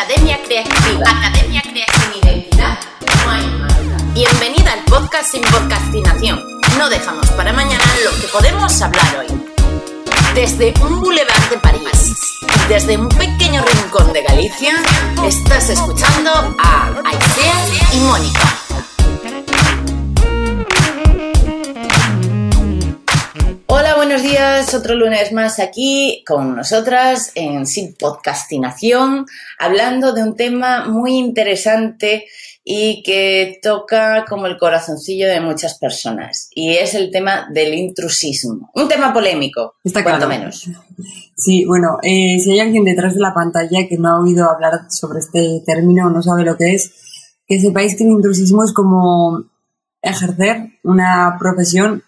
Academia Creativa. Academia Creativa. Identidad. Bienvenida al podcast sin podcastinación. No dejamos para mañana lo que podemos hablar hoy. Desde un boulevard de París, desde un pequeño rincón de Galicia, estás escuchando a Aisea y Mónica. Buenos días. Otro lunes más aquí con nosotras en Sin Podcastinación, hablando de un tema muy interesante y que toca como el corazoncillo de muchas personas. Y es el tema del intrusismo. Un tema polémico, Está cuanto claro. menos. Sí, bueno, eh, si hay alguien detrás de la pantalla que no ha oído hablar sobre este término o no sabe lo que es, que sepáis que el intrusismo es como ejercer una profesión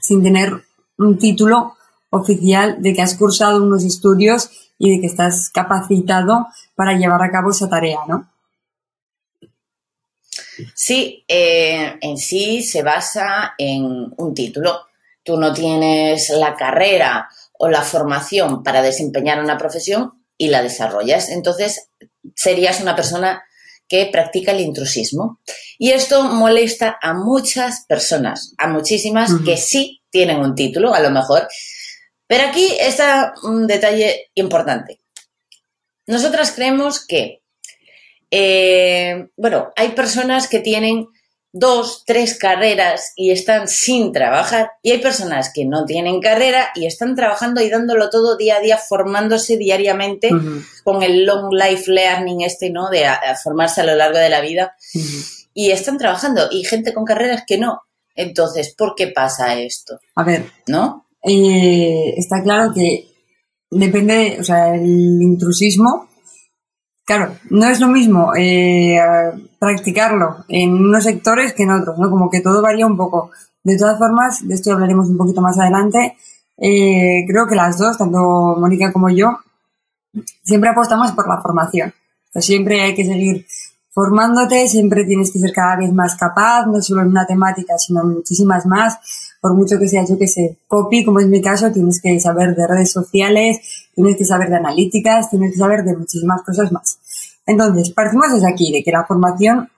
sin tener un título oficial de que has cursado unos estudios y de que estás capacitado para llevar a cabo esa tarea, ¿no? Sí, eh, en sí se basa en un título. Tú no tienes la carrera o la formación para desempeñar una profesión y la desarrollas. Entonces, serías una persona que practica el intrusismo. Y esto molesta a muchas personas, a muchísimas que sí tienen un título, a lo mejor. Pero aquí está un detalle importante. Nosotras creemos que eh, bueno, hay personas que tienen dos, tres carreras y están sin trabajar y hay personas que no tienen carrera y están trabajando y dándolo todo día a día, formándose diariamente con el long life learning este, ¿no? De a- a formarse a lo largo de la vida y están trabajando y gente con carreras que no. Entonces, ¿por qué pasa esto? A ver, ¿No? eh, está claro que depende, o sea, el intrusismo, claro, no es lo mismo eh, practicarlo en unos sectores que en otros, ¿no? Como que todo varía un poco. De todas formas, de esto hablaremos un poquito más adelante, eh, creo que las dos, tanto Mónica como yo, siempre apostamos por la formación. O siempre hay que seguir formándote, siempre tienes que ser cada vez más capaz, no solo en una temática, sino en muchísimas más. Por mucho que sea, yo que sé, copy, como es mi caso, tienes que saber de redes sociales, tienes que saber de analíticas, tienes que saber de muchísimas cosas más. Entonces, partimos desde aquí, de que la formación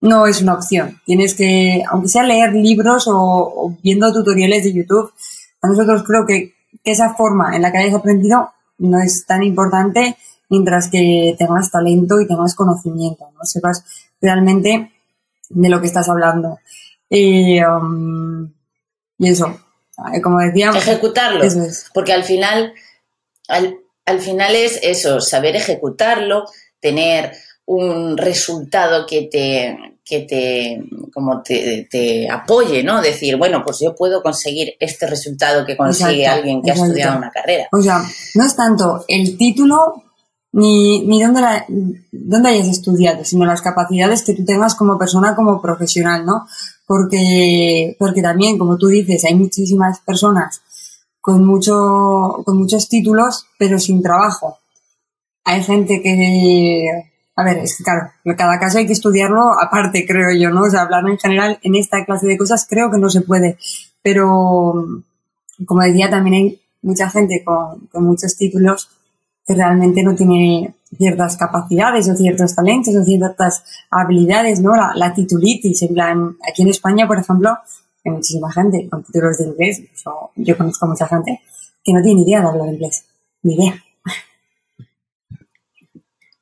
no es una opción. Tienes que, aunque sea leer libros o, o viendo tutoriales de YouTube, a nosotros creo que, que esa forma en la que hayas aprendido no es tan importante mientras que tengas talento y tengas conocimiento, ¿no? Sepas realmente de lo que estás hablando. Y, um, y eso, eh, como decía, Ejecutarlo. eso es. Porque al final, al, al final es eso, saber ejecutarlo, tener un resultado que te, que te, como te, te apoye, ¿no? Decir, bueno, pues yo puedo conseguir este resultado que consigue Exacto, alguien que ha estudiado una carrera. O sea, no es tanto el título ni, ni dónde, la- dónde hayas estudiado, sino las capacidades que tú tengas como persona, como profesional, ¿no? Porque, porque también, como tú dices, hay muchísimas personas con, mucho, con muchos títulos, pero sin trabajo. Hay gente que, a ver, es que claro, cada caso hay que estudiarlo aparte, creo yo, ¿no? O sea, hablar en general en esta clase de cosas creo que no se puede. Pero, como decía, también hay mucha gente con, con muchos títulos que realmente no tiene ciertas capacidades o ciertos talentos o ciertas habilidades, ¿no? La, la titulitis, en plan, aquí en España, por ejemplo, hay muchísima gente con títulos de inglés, yo conozco a mucha gente que no tiene idea de hablar inglés, ni idea.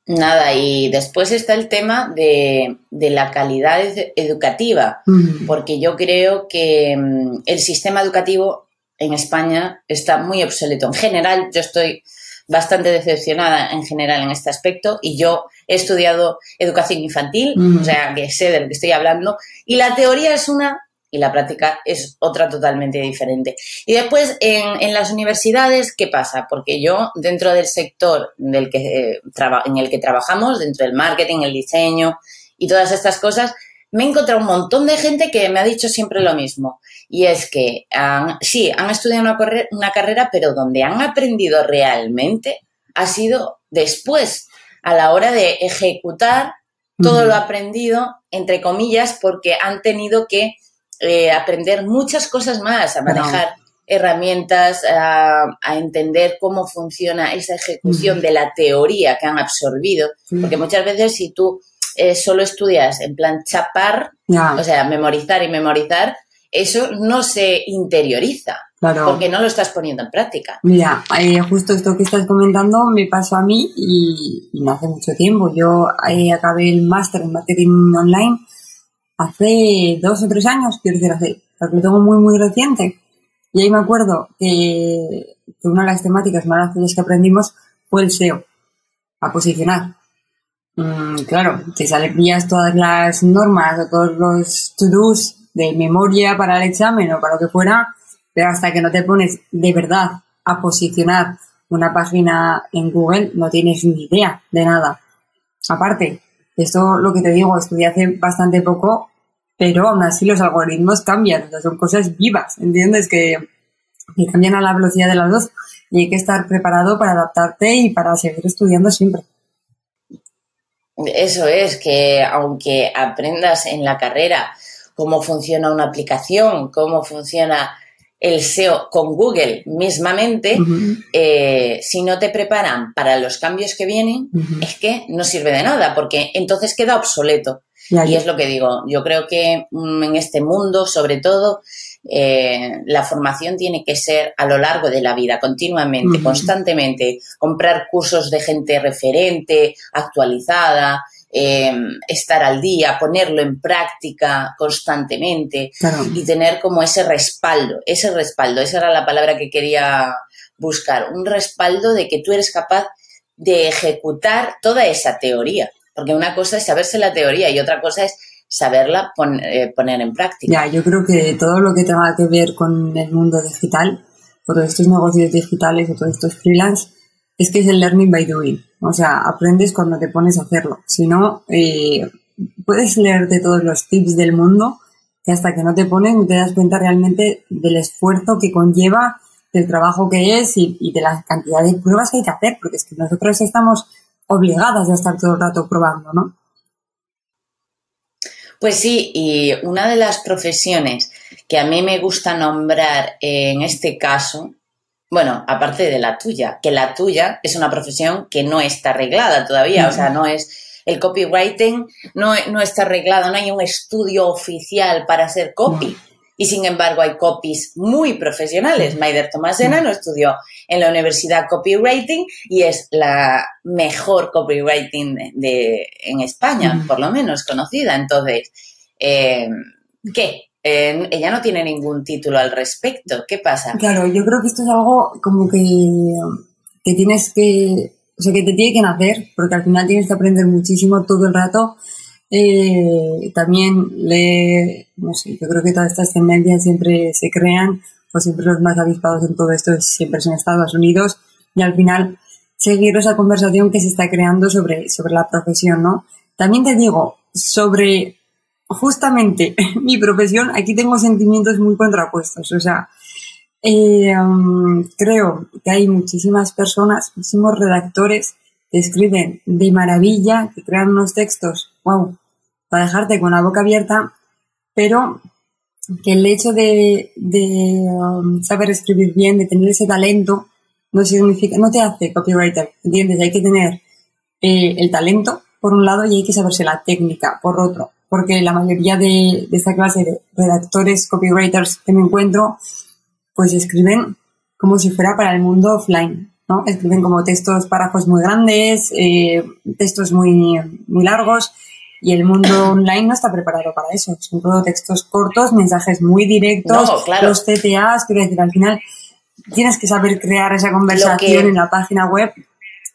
Nada, y después está el tema de, de la calidad ed- educativa. Mm, porque yo creo que mm, el sistema educativo en España está muy obsoleto. En general, yo estoy bastante decepcionada en general en este aspecto y yo he estudiado educación infantil, o sea, que sé de lo que estoy hablando, y la teoría es una y la práctica es otra totalmente diferente. Y después, en, en las universidades, ¿qué pasa? Porque yo, dentro del sector del que, eh, traba- en el que trabajamos, dentro del marketing, el diseño y todas estas cosas, me he encontrado un montón de gente que me ha dicho siempre lo mismo. Y es que han- sí, han estudiado una, corre- una carrera, pero donde han aprendido realmente ha sido después, a la hora de ejecutar todo lo aprendido, entre comillas, porque han tenido que eh, aprender muchas cosas más, a manejar herramientas a, entender cómo funciona esa ejecución de la teoría que han absorbido, porque muchas veces si tú eh, solo estudias en plan chapar, o sea, memorizar y memorizar, eso no se interioriza. Porque no lo estás poniendo en práctica. Mira, eh, justo esto que estás comentando me pasó a mí y, no hace mucho tiempo. Yo eh, acabé el máster en marketing online hace dos o tres años, quiero decir, hace, lo tengo muy, muy reciente. Y ahí me acuerdo que, una de las temáticas más fáciles que aprendimos fue el SEO, a posicionar. Mm, claro, te sabías todas las normas o todos los to-dos de memoria para el examen o para lo que fuera, pero hasta que no te pones de verdad a posicionar una página en Google, no tienes ni idea de nada. Aparte, esto lo que te digo, estudié hace bastante poco, pero aún así los algoritmos cambian, son cosas vivas, ¿entiendes? Que, que cambian a la velocidad de la luz y hay que estar preparado para adaptarte y para seguir estudiando siempre. Eso es, que aunque aprendas en la carrera cómo funciona una aplicación, cómo funciona el SEO con Google mismamente, eh, si no te preparan para los cambios que vienen, es que no sirve de nada, porque entonces queda obsoleto. Y es lo que digo, yo creo que mm, en este mundo, sobre todo, eh, la formación tiene que ser a lo largo de la vida, continuamente, constantemente, comprar cursos de gente referente, actualizada, Em, estar al día, ponerlo en práctica constantemente y tener como ese respaldo, ese respaldo, esa era la palabra que quería buscar, un respaldo de que tú eres capaz de ejecutar toda esa teoría, porque una cosa es saberse la teoría y otra cosa es saberla eh, poner en práctica. Ya, yo creo que todo lo que tenga que ver con el mundo digital, todos estos negocios digitales o todos estos freelance, es que es el learning by doing. O sea, aprendes cuando te pones a hacerlo. Si no, eh, puedes leerte todos los tips del mundo que hasta que no te pones no te das cuenta realmente del esfuerzo que conlleva, del trabajo que es y, de la cantidad de pruebas que hay que hacer, porque es que nosotros estamos obligadas a estar todo el rato probando, ¿no? Pues sí, y una de las profesiones que a mí me gusta nombrar en este caso bueno, aparte de la tuya, que la tuya es una profesión que no está arreglada todavía, o sea, no es el copywriting no, no está arreglado, no hay un estudio oficial para hacer copy. Y sin embargo hay copies muy profesionales. Maider Tomasena no estudió en la Universidad Copywriting y es la mejor copywriting de, en España, por lo menos conocida. Entonces, eh, ¿qué? ella no tiene ningún título al respecto. ¿Qué pasa? Claro, yo creo que esto es algo como que, que tienes que, o sea, que te tiene que nacer, porque al final tienes que aprender muchísimo todo el rato. Eh, también le, no sé, yo creo que todas estas tendencias siempre se crean, o siempre los más avispados en todo esto siempre son Estados Unidos, y al final seguir esa conversación que se está creando sobre, sobre la profesión, ¿no? También te digo, sobre justamente mi profesión, aquí tengo sentimientos muy contrapuestos. O sea, eh, um, creo que hay muchísimas personas, muchísimos redactores que escriben de maravilla, que crean unos textos, wow, para dejarte con la boca abierta, pero que el hecho de, um, saber escribir bien, de tener ese talento, no significa, no te hace copywriter, ¿entiendes? Hay que tener eh, el talento por un lado y hay que saberse la técnica por otro porque la mayoría de, esta clase de redactores, copywriters que me encuentro, pues escriben como si fuera para el mundo offline, ¿no? Escriben como textos, párrafos muy grandes, eh, textos muy, muy largos, y el mundo online no está preparado para eso. Son todo textos cortos, mensajes muy directos, los CTAs, quiero decir, al final tienes que saber crear esa conversación en la página web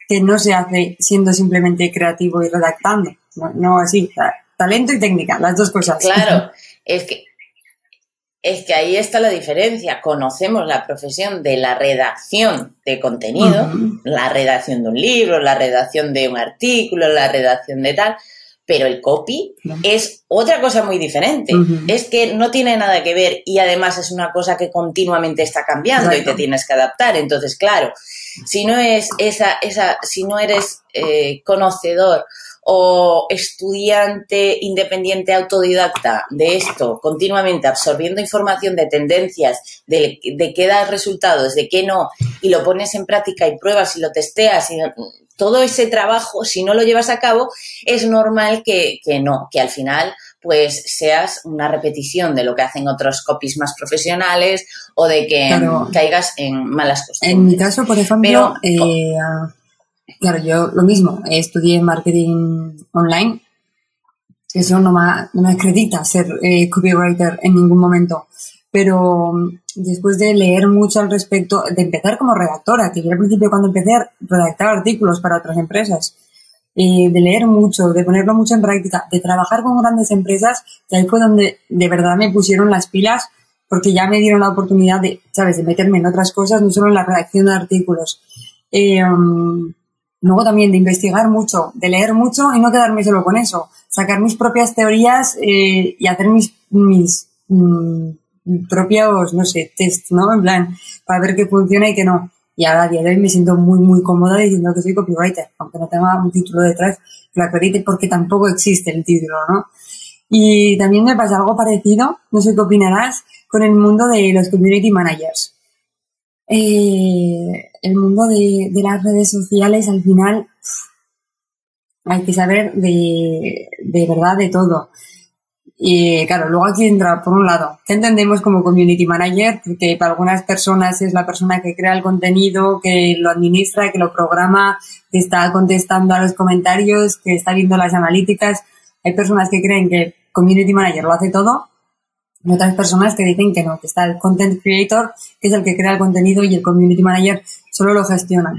que no se hace siendo simplemente creativo y redactando, no, no así talento y técnica, las dos cosas. Claro, es que, es que ahí está la diferencia. Conocemos la profesión de la redacción de contenido, la redacción de un libro, la redacción de un artículo, la redacción de tal, pero el copy es otra cosa muy diferente. Es que no tiene nada que ver y además es una cosa que continuamente está cambiando y te tienes que adaptar. Entonces, claro, si no es esa, esa, si no eres eh, conocedor o estudiante independiente autodidacta de esto, continuamente absorbiendo información de tendencias, de, de qué da resultados, de qué no, y lo pones en práctica y pruebas y lo testeas y todo ese trabajo, si no lo llevas a cabo, es normal que, que no, que al final pues seas una repetición de lo que hacen otros copies más profesionales o de que caigas en malas costumbres. En mi caso, por ejemplo, eh, claro, yo lo mismo, estudié marketing online. Eso no me, no me acredita ser eh, copywriter en ningún momento. Pero mm, después de leer mucho al respecto, de empezar como redactora, que yo al principio cuando empecé a redactar artículos para otras empresas, eh, de leer mucho, de ponerlo mucho en práctica, de trabajar con grandes empresas, que ahí fue donde de verdad me pusieron las pilas porque ya me dieron la oportunidad de, ¿sabes?, de meterme en otras cosas, no solo en la redacción de artículos. Eh, um, luego también de investigar mucho, de leer mucho y no quedarme solo con eso, sacar mis propias teorías eh, y hacer mis, mis mm, propios, no sé, test, ¿no? En plan, para ver qué funciona y qué no. Y ahora a día de hoy me siento muy, muy cómoda diciendo que soy copywriter, aunque no tenga un título detrás lo acredite porque tampoco existe el título, ¿no? Y también me pasa algo parecido, no sé qué opinarás, con el mundo de los community managers. Eh, el mundo de, de, las redes sociales, al final, hay que saber de, de verdad de todo. Y claro, luego aquí entra, por un lado, ¿qué entendemos como community manager? Porque para algunas personas es la persona que crea el contenido, que lo administra, que lo programa, que está contestando a los comentarios, que está viendo las analíticas. Hay personas que creen que community manager lo hace todo. Y otras personas que dicen que no, que está el content creator, que es el que crea el contenido y el community manager solo lo gestiona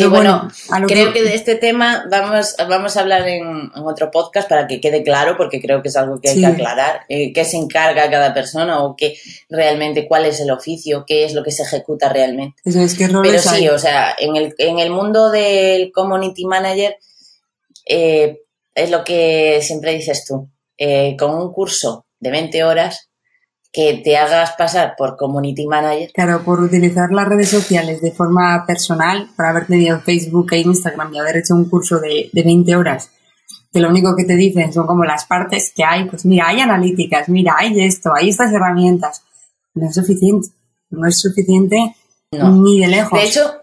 sí, bueno, creo que... de este tema vamos, vamos a hablar en, otro podcast para que quede claro, porque creo que es algo que hay que aclarar, eh, qué se encarga cada persona o qué realmente, cuál es el oficio, qué es lo que se ejecuta realmente. Es que Pero sí, o sea, en el, en el mundo del community manager eh, es lo que siempre dices tú, eh, con un curso de 20 horas que te hagas pasar por community manager. Claro, por utilizar las redes sociales de forma personal, por haber tenido Facebook e Instagram y haber hecho un curso de, de 20 horas, que lo único que te dicen son como las partes que hay, pues mira, hay analíticas, mira, hay esto, hay estas herramientas. No es suficiente, no es suficiente ni de lejos. De hecho,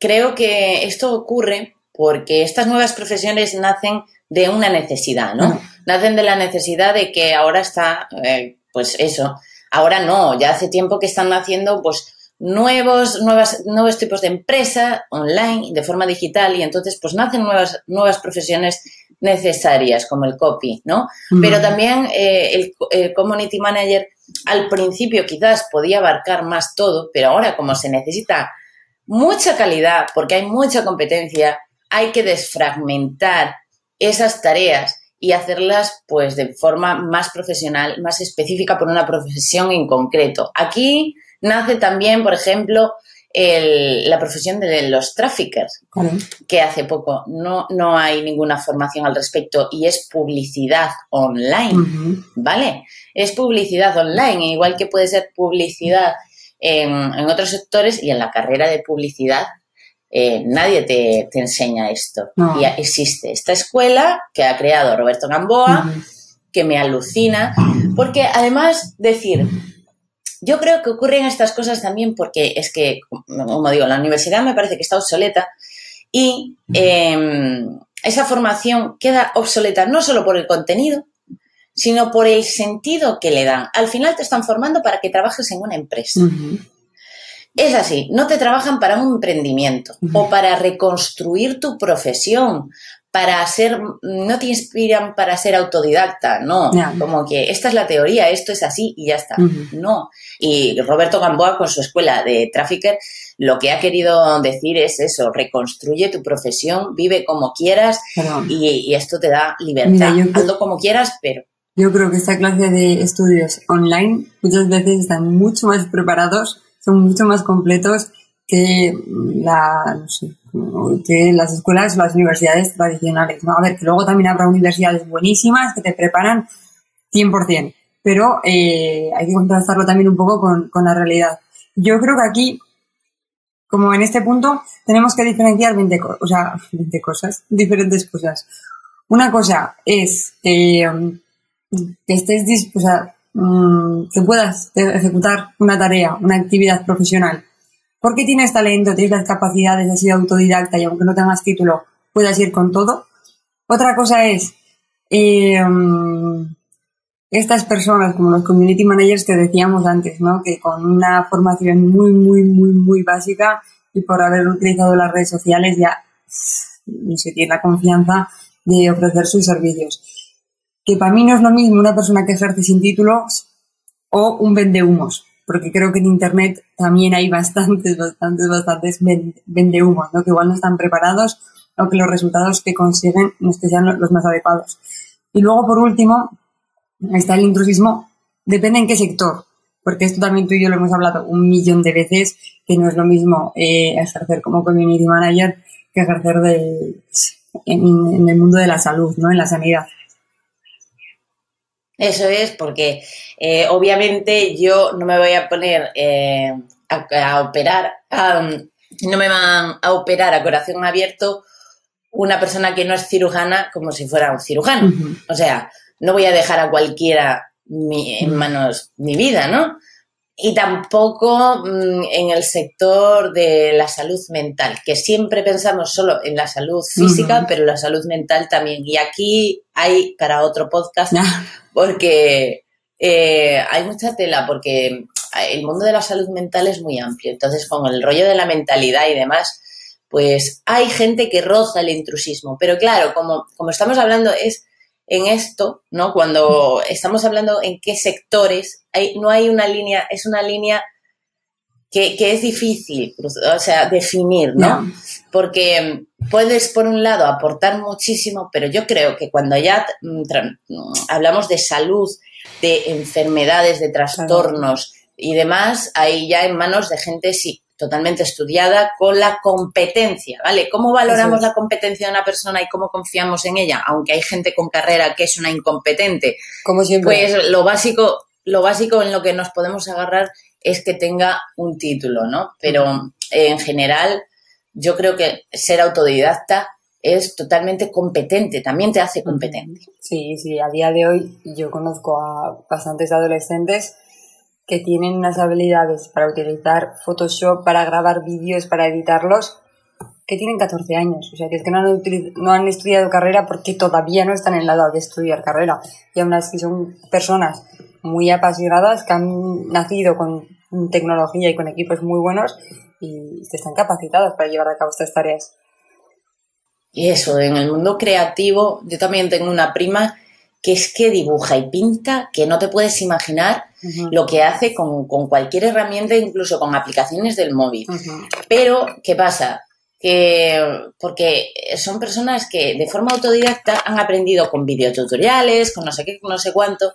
creo que esto ocurre porque estas nuevas profesiones nacen de una necesidad, ¿no? Nacen de la necesidad de que ahora está eh, pues eso. Ahora no, ya hace tiempo que están haciendo pues nuevos, nuevas, nuevos tipos de empresa online, de forma digital, y entonces pues nacen nuevas, nuevas profesiones necesarias, como el copy, ¿no? Pero también eh, el, el, community manager al principio quizás podía abarcar más todo, pero ahora como se necesita mucha calidad, porque hay mucha competencia, hay que desfragmentar esas tareas y hacerlas pues de forma más profesional, más específica por una profesión en concreto. Aquí nace también, por ejemplo, el, la profesión de los traffickers, que hace poco no, no hay ninguna formación al respecto y es publicidad online, ¿vale? Es publicidad online, igual que puede ser publicidad en, en otros sectores y en la carrera de publicidad eh, nadie te, enseña esto. Y existe esta escuela que ha creado Roberto Gamboa, que me alucina, porque además decir, yo creo que ocurren estas cosas también porque es que, como digo, la universidad me parece que está obsoleta y em, esa formación queda obsoleta no solo por el contenido, sino por el sentido que le dan. Al final te están formando para que trabajes en una empresa. Es así, no te trabajan para un emprendimiento o para reconstruir tu profesión, para ser, no te inspiran para ser autodidacta, no, como que esta es la teoría, esto es así y ya está, no. Y Roberto Gamboa con su escuela de trafficker lo que ha querido decir es eso, reconstruye tu profesión, vive como quieras y, esto te da libertad, Mira, como quieras, pero... Yo creo que esta clase de estudios online muchas veces están mucho más preparados son mucho más completos que, la, no sé, que las escuelas o las universidades tradicionales. ¿no? A ver, que luego también habrá universidades buenísimas que te preparan 100%, pero eh, hay que contrastarlo también un poco con, con la realidad. Yo creo que aquí como en punto tenemos que diferenciar 20, o sea, 20 cosas, diferentes cosas. Una cosa es eh, que estés dispuesta, mm, que puedas ejecutar una tarea, una actividad profesional, porque tienes talento, tienes las capacidades, has sido autodidacta y aunque no tengas título, puedas ir con todo. Otra cosa es eh, estas personas, como los community managers que decíamos antes, ¿no? que con una formación muy, muy, muy, muy básica y por haber utilizado las redes sociales ya no sé, tiene la confianza de ofrecer sus servicios. Que para mí no es lo mismo una persona que ejerce sin títulos o un vendehumos, porque creo que en Internet también hay bastantes, bastantes, bastantes vendehumos, ¿no? que igual no están preparados o que los resultados que consiguen no sean los más adecuados. Y luego, por último, está el intrusismo, depende en qué sector, porque esto también tú y yo lo hemos hablado un millón de veces, que no es lo mismo eh, ejercer como community manager que ejercer de, en, el mundo de la salud, ¿no? En la sanidad. Eso es, porque eh, obviamente yo no me voy a poner eh, a, operar, no me van a operar a corazón abierto una persona que no es cirujana como si fuera un cirujano. O sea, no voy a dejar a cualquiera en manos mi vida, ¿no? Y tampoco mm, en el sector de la salud mental, que siempre pensamos solo en la salud física, pero la salud mental también. Y aquí hay para otro podcast, porque eh, hay mucha tela, porque el mundo de la salud mental es muy amplio. Entonces, con el rollo de la mentalidad y demás, pues hay gente que roza el intrusismo. Pero claro, como, como estamos hablando, es en esto, ¿no? Cuando estamos hablando en qué sectores, hay, no hay una línea, es una línea que, es difícil, o sea, definir, ¿no? Porque puedes, por un lado, aportar muchísimo, pero yo creo que cuando ya mm, mm, hablamos de salud, de enfermedades, de trastornos y demás, ahí ya en manos de gente, sí, totalmente estudiada con la competencia, ¿vale? ¿Cómo valoramos la competencia de una persona y cómo confiamos en ella? Aunque hay gente con carrera que es una incompetente. Como siempre. Pues lo básico, lo básico en lo que nos podemos agarrar es que tenga un título, ¿no? Pero en general, yo creo que ser autodidacta es totalmente competente, también te hace competente. Sí, sí, a día de hoy yo conozco a bastantes adolescentes que tienen unas habilidades para utilizar Photoshop, para grabar vídeos, para editarlos, que tienen 14 años. O sea, que es que no han, estudiado carrera porque todavía no están en la edad de estudiar carrera. Y aún así son personas muy apasionadas que han nacido con tecnología y con equipos muy buenos y están capacitadas para llevar a cabo estas tareas. Y eso, en el mundo creativo, yo también tengo una prima que es que dibuja y pinta que no te puedes imaginar lo que hace con, cualquier herramienta, incluso con aplicaciones del móvil. Pero, ¿qué pasa? Que, porque son personas que de forma autodidacta han aprendido con videotutoriales, con no sé qué, con no sé cuánto,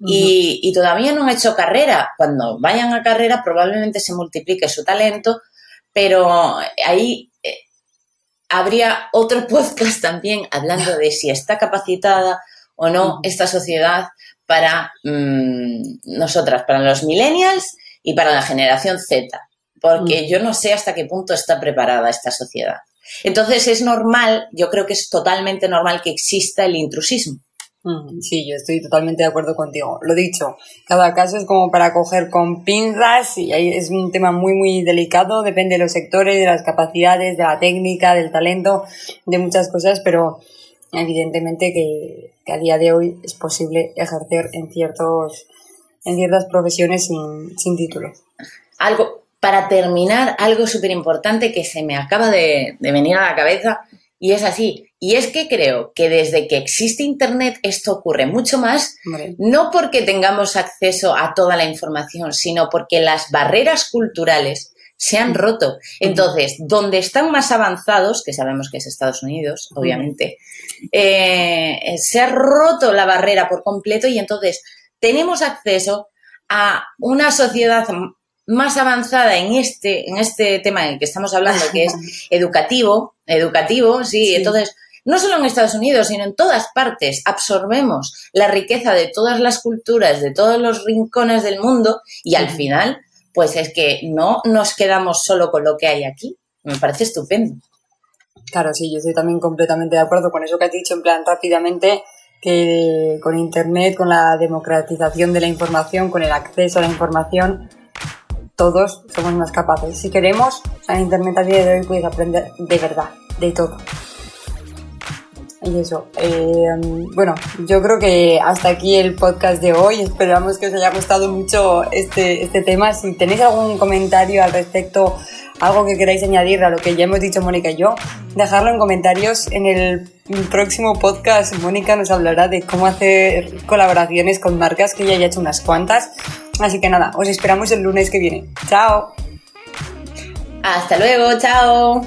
y, todavía no han hecho carrera. Cuando vayan a carrera probablemente se multiplique su talento, pero ahí eh, habría otro podcast también hablando de si está capacitada o no esta sociedad para mm, nosotras, para los millennials y para la generación Z, porque yo no sé hasta qué punto está preparada esta sociedad. Entonces es normal, yo creo que es totalmente normal que exista el intrusismo. Sí, yo estoy totalmente de acuerdo contigo. Lo dicho, cada caso es como para coger con pinzas y ahí es un tema muy, muy delicado. Depende de los sectores, de las capacidades, de la técnica, del talento, de muchas cosas, pero evidentemente que, a día de hoy es posible ejercer en, ciertos, en ciertas profesiones sin, sin título. Algo, para terminar, algo súper importante que se me acaba de, venir a la cabeza y es así. Y es que creo que desde que existe Internet esto ocurre mucho más, no porque tengamos acceso a toda la información, sino porque las barreras culturales se han roto. Entonces, donde están más avanzados, que sabemos que es Estados Unidos, obviamente, eh, se ha roto la barrera por completo y entonces tenemos acceso a una sociedad más avanzada en este, en este tema en el que estamos hablando, que es educativo, educativo, sí, entonces, no solo en Estados Unidos, sino en todas partes, absorbemos la riqueza de todas las culturas, de todos los rincones del mundo y al final pues es que no nos quedamos solo con lo que hay aquí. Me parece estupendo. Claro, sí, yo estoy también completamente de acuerdo con eso que has dicho, en plan rápidamente, que con Internet, con la democratización de la información, con el acceso a la información, todos somos más capaces. Si queremos, en Internet a día de hoy puedes aprender de verdad, de todo. Y eso, eh, bueno, yo creo que hasta aquí el podcast de hoy. Esperamos que os haya gustado mucho este, este tema. Si tenéis algún comentario al respecto, algo que queráis añadir a lo que ya hemos dicho Mónica y yo, dejadlo en comentarios. En el próximo podcast, Mónica nos hablará de cómo hacer colaboraciones con marcas, que ya haya hecho unas cuantas. Así que nada, os esperamos el lunes que viene. ¡Chao! Hasta luego, chao.